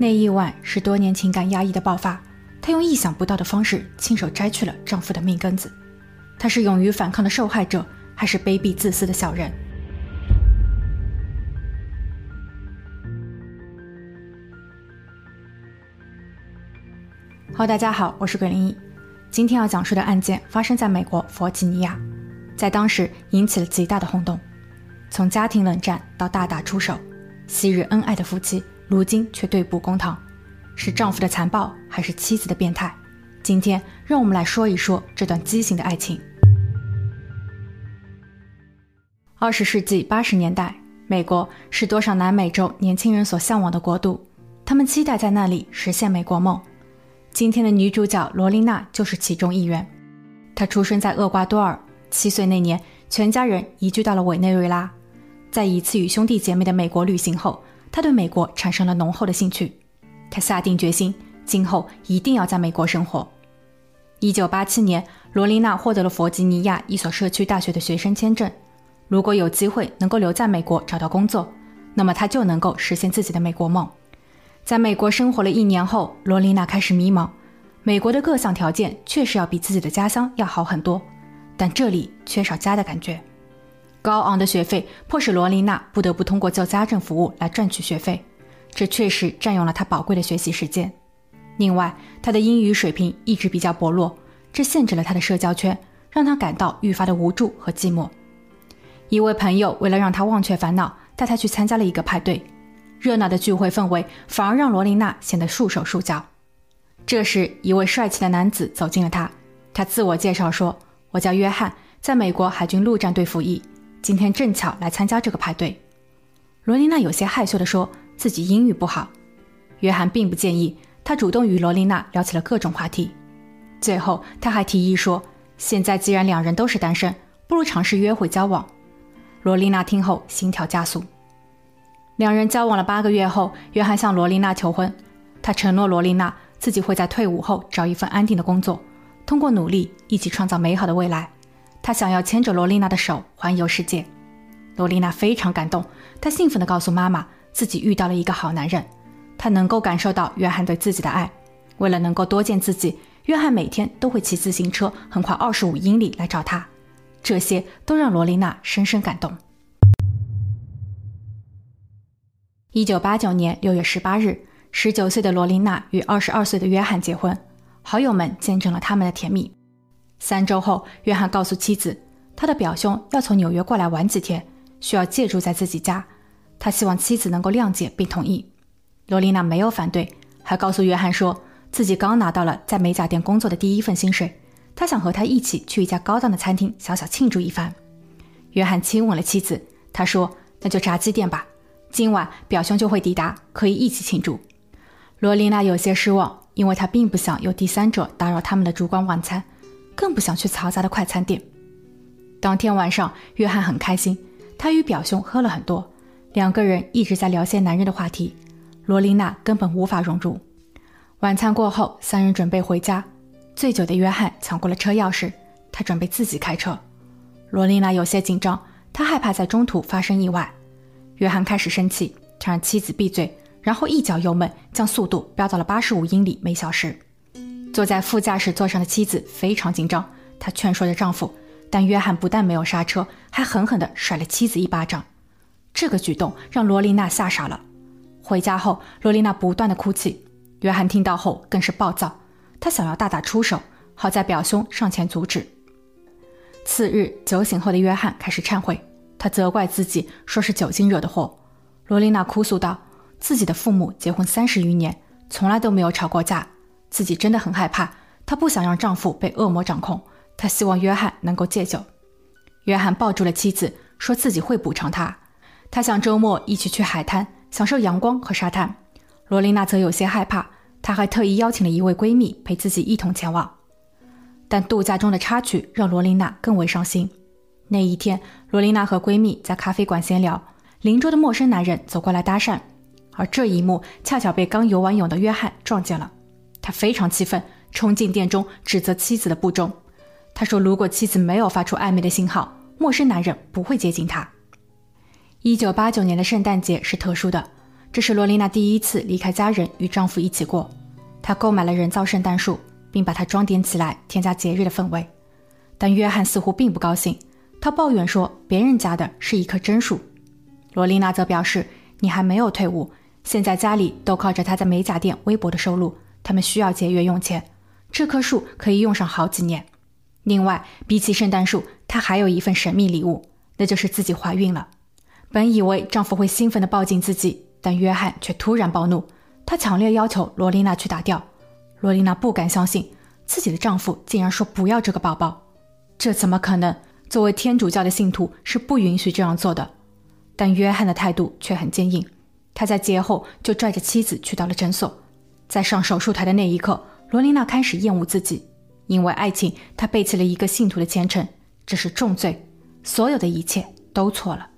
那一晚是多年情感压抑的爆发，她用意想不到的方式亲手摘去了丈夫的命根子。她是勇于反抗的受害者，还是卑鄙自私的小人？好，大家好，我是鬼灵异。今天要讲述的案件发生在美国弗吉尼亚，在当时引起了极大的轰动。从家庭冷战到大打出手，昔日恩爱的夫妻。如今却对簿公堂，是丈夫的残暴还是妻子的变态？今天让我们来说一说这段畸形的爱情。二十世纪八十年代，美国是多少南美洲年轻人所向往的国度，他们期待在那里实现美国梦。今天的女主角罗琳娜就是其中一员。她出生在厄瓜多尔，七岁那年，全家人移居到了委内瑞拉。在一次与兄弟姐妹的美国旅行后。他对美国产生了浓厚的兴趣，他下定决心，今后一定要在美国生活。一九八七年，罗琳娜获得了弗吉尼亚一所社区大学的学生签证。如果有机会能够留在美国找到工作，那么她就能够实现自己的美国梦。在美国生活了一年后，罗琳娜开始迷茫。美国的各项条件确实要比自己的家乡要好很多，但这里缺少家的感觉。高昂的学费迫使罗琳娜不得不通过做家政服务来赚取学费，这确实占用了她宝贵的学习时间。另外，她的英语水平一直比较薄弱，这限制了她的社交圈，让她感到愈发的无助和寂寞。一位朋友为了让她忘却烦恼，带她去参加了一个派对，热闹的聚会氛围反而让罗琳娜显得束手束脚。这时，一位帅气的男子走近了她，他自我介绍说：“我叫约翰，在美国海军陆战队服役。”今天正巧来参加这个派对，罗琳娜有些害羞地说自己英语不好。约翰并不介意，他主动与罗琳娜聊起了各种话题。最后，他还提议说：“现在既然两人都是单身，不如尝试约会交往。”罗琳娜听后心跳加速。两人交往了八个月后，约翰向罗琳娜求婚，他承诺罗琳娜自己会在退伍后找一份安定的工作，通过努力一起创造美好的未来。他想要牵着罗丽娜的手环游世界，罗丽娜非常感动，她兴奋地告诉妈妈自己遇到了一个好男人，她能够感受到约翰对自己的爱。为了能够多见自己，约翰每天都会骑自行车横跨二十五英里来找她，这些都让罗丽娜深深感动。一九八九年六月十八日，十九岁的罗琳娜与二十二岁的约翰结婚，好友们见证了他们的甜蜜。三周后，约翰告诉妻子，他的表兄要从纽约过来玩几天，需要借住在自己家。他希望妻子能够谅解并同意。罗琳娜没有反对，还告诉约翰说自己刚拿到了在美甲店工作的第一份薪水，他想和他一起去一家高档的餐厅小小庆祝一番。约翰亲吻了妻子，他说：“那就炸鸡店吧，今晚表兄就会抵达，可以一起庆祝。”罗琳娜有些失望，因为她并不想有第三者打扰他们的烛光晚餐。更不想去嘈杂的快餐店。当天晚上，约翰很开心，他与表兄喝了很多，两个人一直在聊些男人的话题。罗琳娜根本无法融入。晚餐过后，三人准备回家。醉酒的约翰抢过了车钥匙，他准备自己开车。罗琳娜有些紧张，她害怕在中途发生意外。约翰开始生气，他让妻子闭嘴，然后一脚油门将速度飙到了八十五英里每小时。坐在副驾驶座上的妻子非常紧张，她劝说着丈夫，但约翰不但没有刹车，还狠狠地甩了妻子一巴掌。这个举动让罗琳娜吓傻了。回家后，罗琳娜不断的哭泣，约翰听到后更是暴躁，他想要大打出手，好在表兄上前阻止。次日，酒醒后的约翰开始忏悔，他责怪自己，说是酒精惹的祸。罗琳娜哭诉道，自己的父母结婚三十余年，从来都没有吵过架。自己真的很害怕，她不想让丈夫被恶魔掌控，她希望约翰能够戒酒。约翰抱住了妻子，说自己会补偿她。他想周末一起去海滩，享受阳光和沙滩。罗琳娜则有些害怕，她还特意邀请了一位闺蜜陪自己一同前往。但度假中的插曲让罗琳娜更为伤心。那一天，罗琳娜和闺蜜在咖啡馆闲聊，邻桌的陌生男人走过来搭讪，而这一幕恰巧被刚游完泳的约翰撞见了。他非常气愤，冲进店中指责妻子的不忠。他说：“如果妻子没有发出暧昧的信号，陌生男人不会接近她。”一九八九年的圣诞节是特殊的，这是罗琳娜第一次离开家人与丈夫一起过。她购买了人造圣诞树，并把它装点起来，添加节日的氛围。但约翰似乎并不高兴，他抱怨说别人家的是一棵真树。罗琳娜则表示：“你还没有退伍，现在家里都靠着他在美甲店微薄的收入，他们需要节约用钱。这棵树可以用上好几年。另外，比起圣诞树，她还有一份神秘礼物，那就是自己怀孕了。本以为丈夫会兴奋地抱紧自己，但约翰却突然暴怒，他强烈要求罗琳娜去打掉。罗琳娜不敢相信自己的丈夫竟然说不要这个宝宝，这怎么可能？作为天主教的信徒是不允许这样做的。但约翰的态度却很坚硬，他在节后就拽着妻子去到了诊所。在上手术台的那一刻，罗琳娜开始厌恶自己，因为爱情，她背弃了一个信徒的虔诚，这是重罪，所有的一切都错了。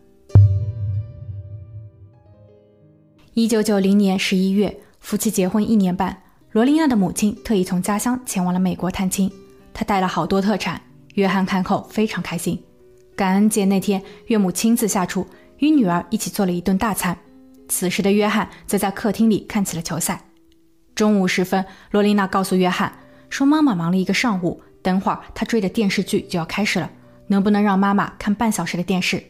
一九九零年十一月，夫妻结婚一年半，罗琳娜的母亲特意从家乡前往了美国探亲，她带了好多特产，约翰看后非常开心。感恩节那天，岳母亲自下厨。与女儿一起做了一顿大餐。此时的约翰则在客厅里看起了球赛。中午时分，罗琳娜告诉约翰说：“妈妈忙了一个上午，等会儿她追的电视剧就要开始了，能不能让妈妈看半小时的电视？”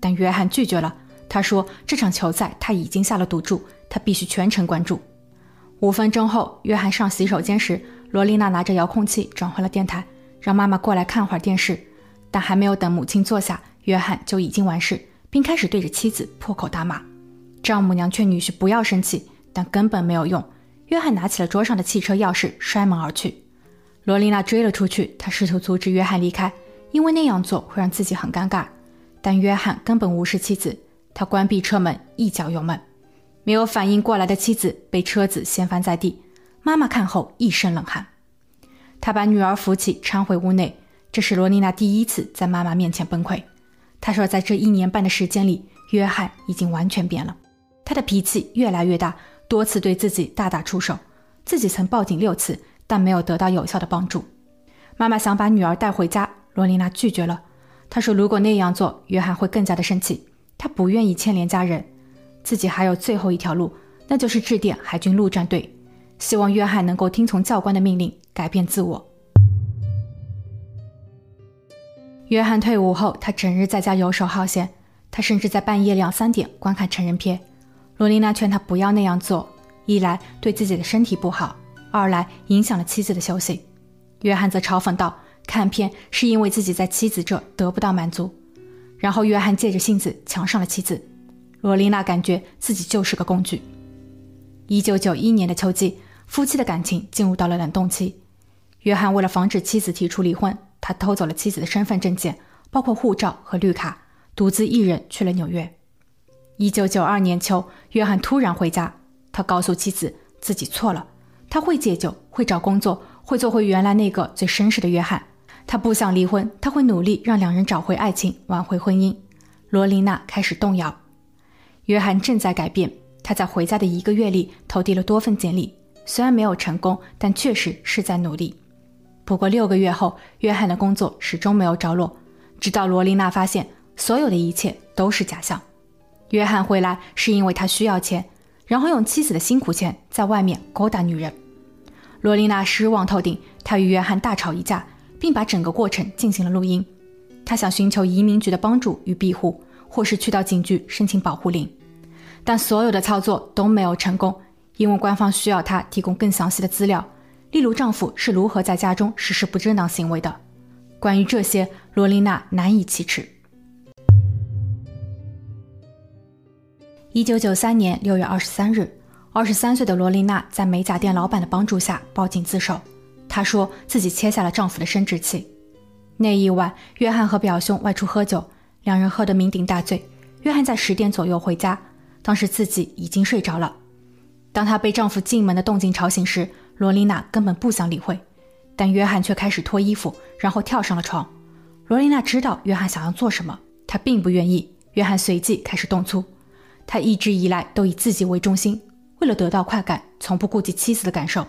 但约翰拒绝了。他说：“这场球赛他已经下了赌注，他必须全程关注。”五分钟后，约翰上洗手间时，罗琳娜拿着遥控器转回了电台，让妈妈过来看会儿电视。但还没有等母亲坐下，约翰就已经完事。并开始对着妻子破口大骂，丈母娘劝女婿不要生气，但根本没有用。约翰拿起了桌上的汽车钥匙，摔门而去。罗琳娜追了出去，她试图阻止约翰离开，因为那样做会让自己很尴尬。但约翰根本无视妻子，他关闭车门，一脚油门。没有反应过来的妻子被车子掀翻在地，妈妈看后一身冷汗。她把女儿扶起，搀回屋内。这是罗琳娜第一次在妈妈面前崩溃。他说，在这一年半的时间里，约翰已经完全变了。他的脾气越来越大，多次对自己大打出手。自己曾报警六次，但没有得到有效的帮助。妈妈想把女儿带回家，罗琳娜拒绝了。她说，如果那样做，约翰会更加的生气。她不愿意牵连家人。自己还有最后一条路，那就是致电海军陆战队，希望约翰能够听从教官的命令，改变自我。约翰退伍后，他整日在家游手好闲，他甚至在半夜两三点观看成人片。罗琳娜劝他不要那样做，一来对自己的身体不好，二来影响了妻子的休息。约翰则嘲讽道：“看片是因为自己在妻子这得不到满足。”然后约翰借着性子强上了妻子。罗琳娜感觉自己就是个工具。一九九一年的秋季，夫妻的感情进入到了冷冻期。约翰为了防止妻子提出离婚。他偷走了妻子的身份证件，包括护照和绿卡，独自一人去了纽约。一九九二年秋，约翰突然回家，他告诉妻子自己错了，他会戒酒，会找工作，会做回原来那个最绅士的约翰。他不想离婚，他会努力让两人找回爱情，挽回婚姻。罗琳娜开始动摇。约翰正在改变，他在回家的一个月里投递了多份简历，虽然没有成功，但确实是在努力。不过六个月后，约翰的工作始终没有着落，直到罗琳娜发现所有的一切都是假象。约翰回来是因为他需要钱，然后用妻子的辛苦钱在外面勾搭女人。罗琳娜失望透顶，她与约翰大吵一架，并把整个过程进行了录音。她想寻求移民局的帮助与庇护，或是去到警局申请保护令，但所有的操作都没有成功，因为官方需要她提供更详细的资料。例如，丈夫是如何在家中实施不正当行为的？关于这些，罗琳娜难以启齿。一九九三年六月二十三日，二十三岁的罗琳娜在美甲店老板的帮助下报警自首。她说自己切下了丈夫的生殖器。那一晚，约翰和表兄外出喝酒，两人喝得酩酊大醉。约翰在十点左右回家，当时自己已经睡着了。当她被丈夫进门的动静吵醒时，罗琳娜根本不想理会，但约翰却开始脱衣服，然后跳上了床。罗琳娜知道约翰想要做什么，她并不愿意。约翰随即开始动粗，他一直以来都以自己为中心，为了得到快感，从不顾及妻子的感受。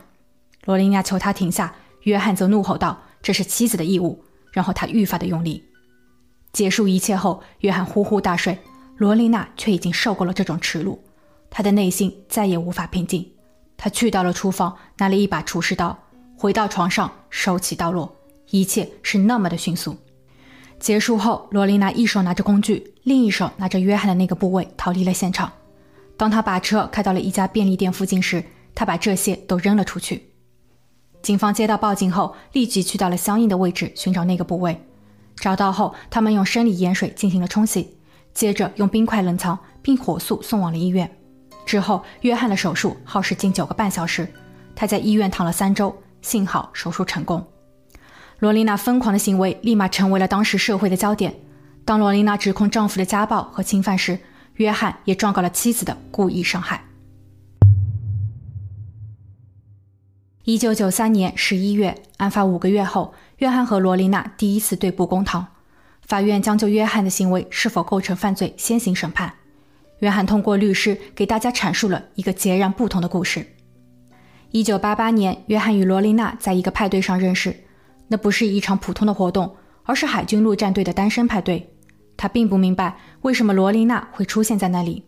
罗琳娜求他停下，约翰则怒吼道：“这是妻子的义务。”然后他愈发的用力。结束一切后，约翰呼呼大睡，罗琳娜却已经受够了这种耻辱。他的内心再也无法平静。他去到了厨房，拿了一把厨师刀，回到床上，手起刀落，一切是那么的迅速。结束后，罗琳娜一手拿着工具，另一手拿着约翰的那个部位，逃离了现场。当他把车开到了一家便利店附近时，他把这些都扔了出去。警方接到报警后，立即去到了相应的位置寻找那个部位。找到后，他们用生理盐水进行了冲洗，接着用冰块冷藏，并火速送往了医院。之后，约翰的手术耗时近九个半小时，他在医院躺了三周，幸好手术成功。罗琳娜疯狂的行为立马成为了当时社会的焦点。当罗琳娜指控丈夫的家暴和侵犯时，约翰也状告了妻子的故意伤害。一九九三年十一月，案发五个月后，约翰和罗琳娜第一次对簿公堂，法院将就约翰的行为是否构成犯罪先行审判。约翰通过律师给大家阐述了一个截然不同的故事。一九八八年，约翰与罗琳娜在一个派对上认识，那不是一场普通的活动，而是海军陆战队的单身派对。他并不明白为什么罗琳娜会出现在那里。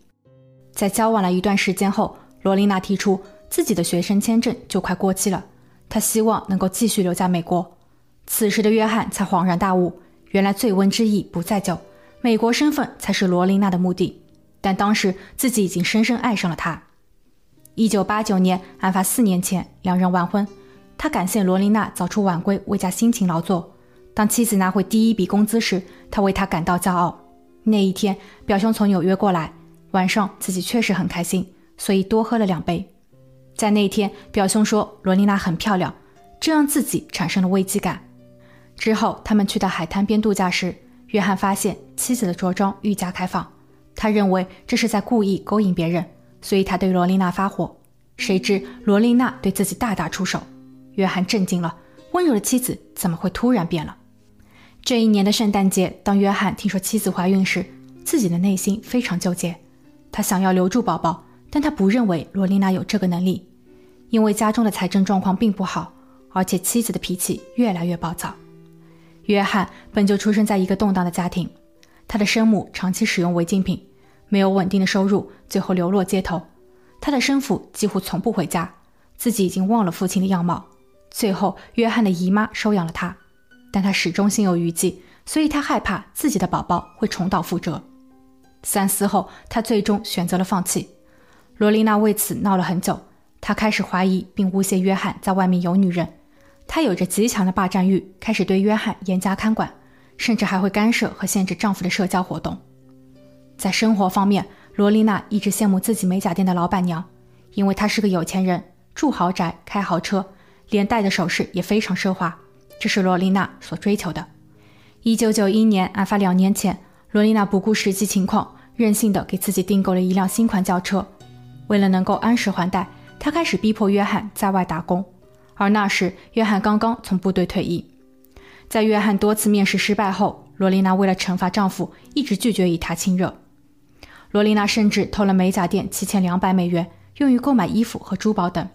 在交往了一段时间后，罗琳娜提出自己的学生签证就快过期了，她希望能够继续留在美国。此时的约翰才恍然大悟，原来醉翁之意不在酒，美国身份才是罗琳娜的目的。但当时自己已经深深爱上了他。一九八九年，案发四年前，两人完婚。他感谢罗琳娜早出晚归为家辛勤劳作。当妻子拿回第一笔工资时，他为她感到骄傲。那一天，表兄从纽约过来，晚上自己确实很开心，所以多喝了两杯。在那一天，表兄说罗琳娜很漂亮，这让自己产生了危机感。之后，他们去到海滩边度假时，约翰发现妻子的着装愈加开放。他认为这是在故意勾引别人，所以他对罗琳娜发火。谁知罗琳娜对自己大打出手，约翰震惊了，温柔的妻子怎么会突然变了？这一年的圣诞节，当约翰听说妻子怀孕时，自己的内心非常纠结。他想要留住宝宝，但他不认为罗琳娜有这个能力，因为家中的财政状况并不好，而且妻子的脾气越来越暴躁。约翰本就出生在一个动荡的家庭。他的生母长期使用违禁品，没有稳定的收入，最后流落街头。他的生父几乎从不回家，自己已经忘了父亲的样貌。最后，约翰的姨妈收养了他，但他始终心有余悸，所以他害怕自己的宝宝会重蹈覆辙。三思后，他最终选择了放弃。罗琳娜为此闹了很久，她开始怀疑并诬陷约翰在外面有女人。她有着极强的霸占欲，开始对约翰严加看管。甚至还会干涉和限制丈夫的社交活动。在生活方面，罗琳娜一直羡慕自己美甲店的老板娘，因为她是个有钱人，住豪宅，开豪车，连戴的首饰也非常奢华，这是罗丽娜所追求的。一九九一年，案发两年前，罗丽娜不顾实际情况，任性的给自己订购了一辆新款轿车。为了能够按时还贷，她开始逼迫约翰在外打工，而那时约翰刚刚从部队退役。在约翰多次面试失败后，罗丽娜为了惩罚丈夫，一直拒绝与他亲热。罗丽娜甚至偷了美甲店七千两百美元，用于购买衣服和珠宝等。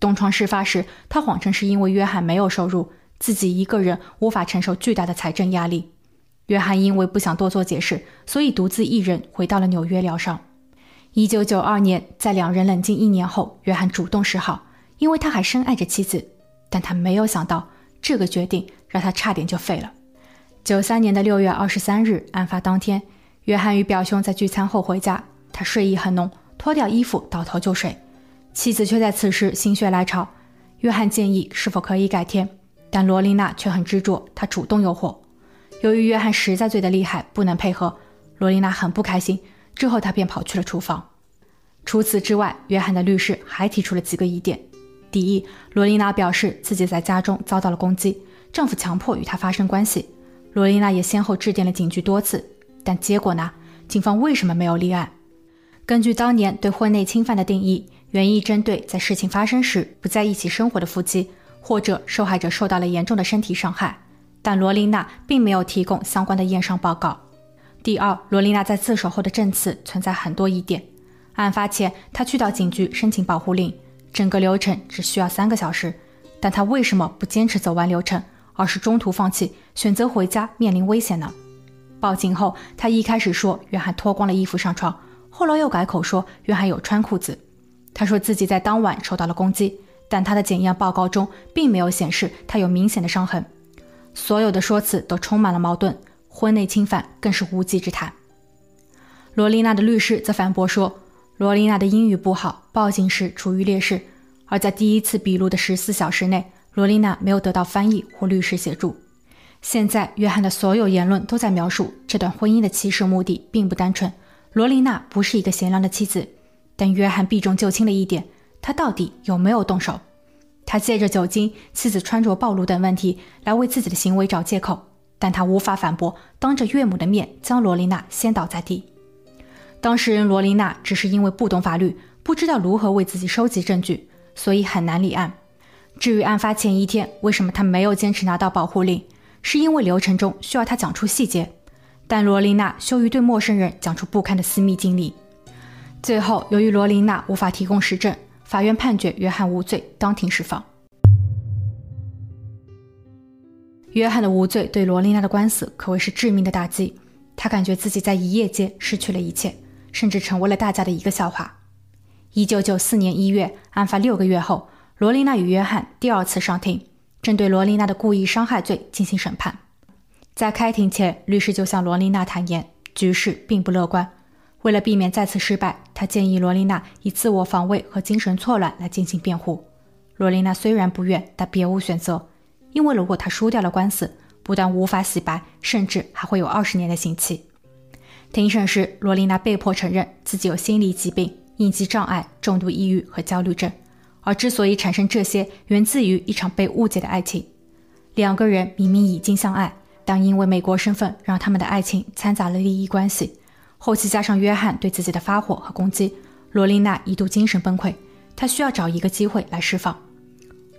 东窗事发时，他谎称是因为约翰没有收入，自己一个人无法承受巨大的财政压力。约翰因为不想多做解释，所以独自一人回到了纽约疗伤。一九九二年，在两人冷静一年后，约翰主动示好，因为他还深爱着妻子，但他没有想到这个决定。让他差点就废了。九三年的六月二十三日，案发当天，约翰与表兄在聚餐后回家，他睡意很浓，脱掉衣服倒头就睡，妻子却在此时心血来潮。约翰建议是否可以改天，但罗琳娜却很执着，她主动诱惑。由于约翰实在醉得厉害，不能配合，罗琳娜很不开心。之后，她便跑去了厨房。除此之外，约翰的律师还提出了几个疑点：第一，罗琳娜表示自己在家中遭到了攻击。丈夫强迫与她发生关系，罗琳娜也先后致电了警局多次，但结果呢？警方为什么没有立案？根据当年对婚内侵犯的定义，原意针对在事情发生时不在一起生活的夫妻，或者受害者受到了严重的身体伤害。但罗琳娜并没有提供相关的验伤报告。第二，罗琳娜在自首后的证词存在很多疑点。案发前，她去到警局申请保护令，整个流程只需要三个小时，但她为什么不坚持走完流程？而是中途放弃，选择回家面临危险呢？报警后，他一开始说约翰脱光了衣服上床，后来又改口说约翰有穿裤子。他说自己在当晚受到了攻击，但他的检验报告中并没有显示他有明显的伤痕。所有的说辞都充满了矛盾，婚内侵犯更是无稽之谈。罗丽娜的律师则反驳说，罗丽娜的英语不好，报警时处于劣势，而在第一次笔录的十四小时内，罗丽娜没有得到翻译或律师协助。现在，约翰的所有言论都在描述这段婚姻的起始目的并不单纯。罗琳娜不是一个贤良的妻子，但约翰避重就轻了一点，他到底有没有动手？他借着酒精、妻子穿着暴露等问题来为自己的行为找借口，但他无法反驳，当着岳母的面将罗琳娜掀倒在地。当事人罗琳娜只是因为不懂法律，不知道如何为自己收集证据，所以很难立案。至于案发前一天为什么他没有坚持拿到保护令，是因为流程中需要他讲出细节，但罗琳娜羞于对陌生人讲出不堪的私密经历。最后，由于罗琳娜无法提供实证，法院判决约翰无罪，当庭释放。约翰的无罪对罗琳娜的官司可谓是致命的打击，他感觉自己在一夜间失去了一切。甚至成为了大家的一个笑话。一九九四年一月，案发六个月后，罗琳娜与约翰第二次上庭，针对罗琳娜的故意伤害罪进行审判。在开庭前，律师就向罗琳娜坦言，局势并不乐观。为了避免再次失败，他建议罗琳娜以自我防卫和精神错乱来进行辩护。罗琳娜虽然不愿，但别无选择，因为如果她输掉了官司，不但无法洗白，甚至还会有二十年的刑期。庭审时，罗琳娜被迫承认自己有心理疾病、应激障碍、重度抑郁和焦虑症，而之所以产生这些，源自于一场被误解的爱情。两个人明明已经相爱，但因为美国身份，让他们的爱情掺杂了利益关系。后期加上约翰对自己的发火和攻击，罗琳娜一度精神崩溃，她需要找一个机会来释放。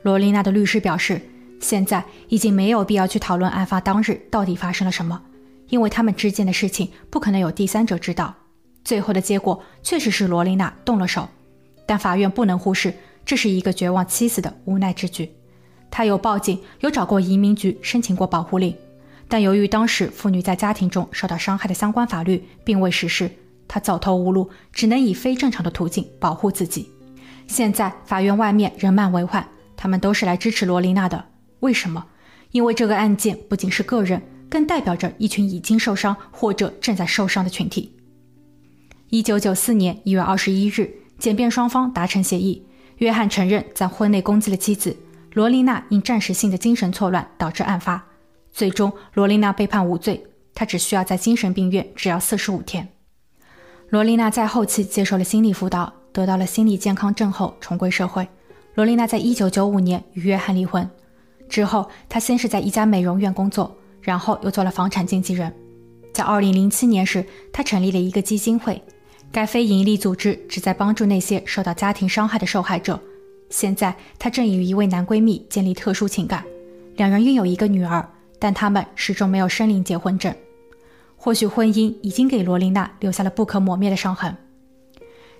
罗琳娜的律师表示，现在已经没有必要去讨论案发当日到底发生了什么。因为他们之间的事情不可能有第三者知道，最后的结果确实是罗琳娜动了手，但法院不能忽视这是一个绝望妻子的无奈之举。他有报警，有找过移民局申请过保护令，但由于当时妇女在家庭中受到伤害的相关法律并未实施，她走投无路，只能以非正常的途径保护自己。现在法院外面人满为患，他们都是来支持罗琳娜的。为什么？因为这个案件不仅是个人。更代表着一群已经受伤或者正在受伤的群体。一九九四年一月二十一日，检辩双方达成协议，约翰承认在婚内攻击了妻子罗琳娜，因暂时性的精神错乱导致案发。最终，罗琳娜被判无罪，她只需要在精神病院治疗四十五天。罗琳娜在后期接受了心理辅导，得到了心理健康证后重归社会。罗琳娜在一九九五年与约翰离婚之后，她先是在一家美容院工作。然后又做了房产经纪人，在二零零七年时，她成立了一个基金会，该非营利组织旨在帮助那些受到家庭伤害的受害者。现在，她正与一位男闺蜜建立特殊情感，两人拥有一个女儿，但他们始终没有申领结婚证。或许婚姻已经给罗琳娜留下了不可磨灭的伤痕。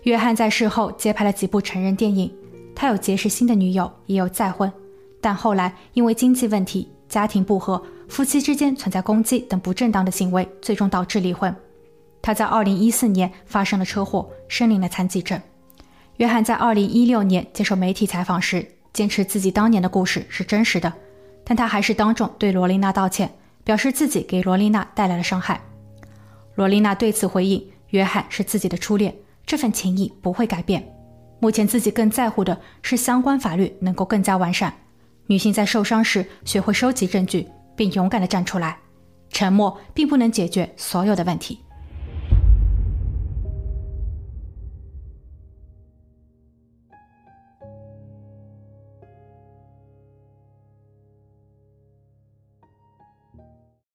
约翰在事后接拍了几部成人电影，他有结识新的女友，也有再婚，但后来因为经济问题、家庭不和。夫妻之间存在攻击等不正当的行为，最终导致离婚。他在2014年发生了车祸，申领了残疾证。约翰在2016年接受媒体采访时，坚持自己当年的故事是真实的，但他还是当众对罗琳娜道歉，表示自己给罗琳娜带来了伤害。罗琳娜对此回应：“约翰是自己的初恋，这份情谊不会改变。目前自己更在乎的是相关法律能够更加完善，女性在受伤时学会收集证据。”并勇敢地站出来，沉默并不能解决所有的问题。